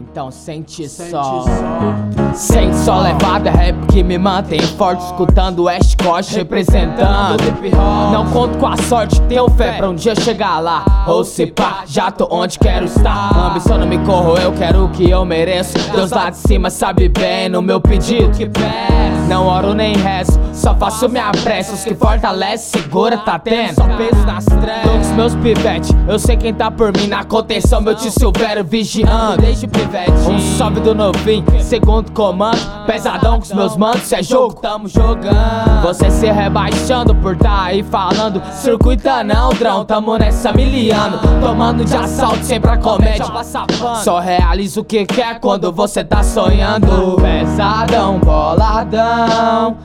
Então sente, sente só. Sente só levada, é rap que me mantém forte. Escutando West Coast representando hip hop. Não conto com a sorte, tenho fé pra um dia chegar lá. Ou se pá, já tô onde quero estar. Ambição não me corro, eu quero o que eu mereço. Deus lá de cima sabe bem no meu pedido. Não oro nem resto, só faço minha pressa. Os que fortalece, segura, tá tendo. Só peso nas trevas. Tô com os meus pivetes, eu sei quem tá por mim na contenção. Meu tio Silvério vigiando. Desde pivete. Um salve do novinho, segundo comando. Pesadão com os meus mantos, se é jogo, tamo jogando. Você se rebaixando por tá aí falando. Circuita não, drão, tamo nessa miliano. Tomando de assalto, sempre a comédia. Só realiza o que quer quando você tá sonhando. Pesadão, boladão,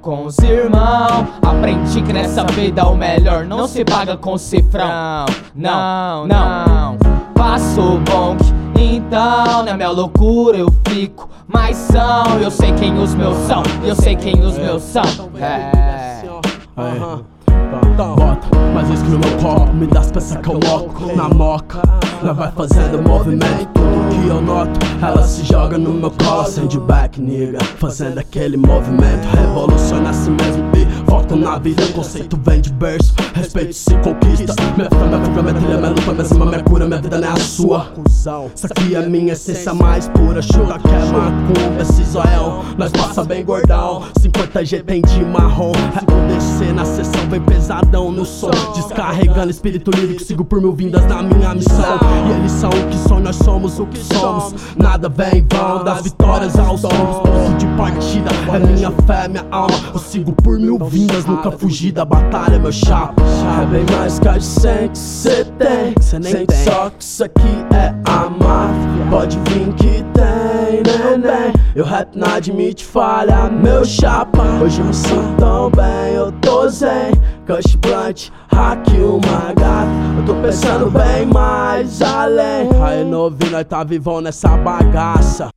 com os irmãos. Aprendi que nessa vida o melhor não se paga com cifrão. Não, não, passo o bonk. Então, na minha loucura eu fico. Mas são, eu sei quem os meus são. Eu sei quem os meus são. É, mas eu escrevo meu copo Me dá as peças que eu coloco na moca. Ela vai fazendo movimento Tudo que eu noto. Ela se joga no meu colo Sandback, nigga. Fazendo aquele movimento Revoluciona assim mesmo e volta na vida. Conceito vem de berço Respeito se conquista. Minha fé, minha fibra, minha trilha, minha luta Minha cima, minha cura Minha vida não é a sua. Isso aqui é minha essência mais pura. Chuta que é macumba, esse zoião Nós passa bem gordão. 50 G tem de marrom É pesadão no som Descarregando espírito lírico Sigo por mil vindas na minha missão. E eles são o que são, nós somos o que somos. Nada vem em vão Das vitórias aos tombos Ponto de partida É minha fé, minha alma. Eu sigo por mil vindas Nunca fugi da batalha, meu chapa. É bem mais que a gente que cê tem. Cê nem tem. Só que isso aqui é a máfia. Pode vir que tem, neném. Eu rap não admite falha, meu chapa. Hoje eu me sinto tão bem, eu tô zen Cush blunt, hack uma gata Eu tô pensando bem mais além. Aí novinho, nós tá vivão nessa bagaça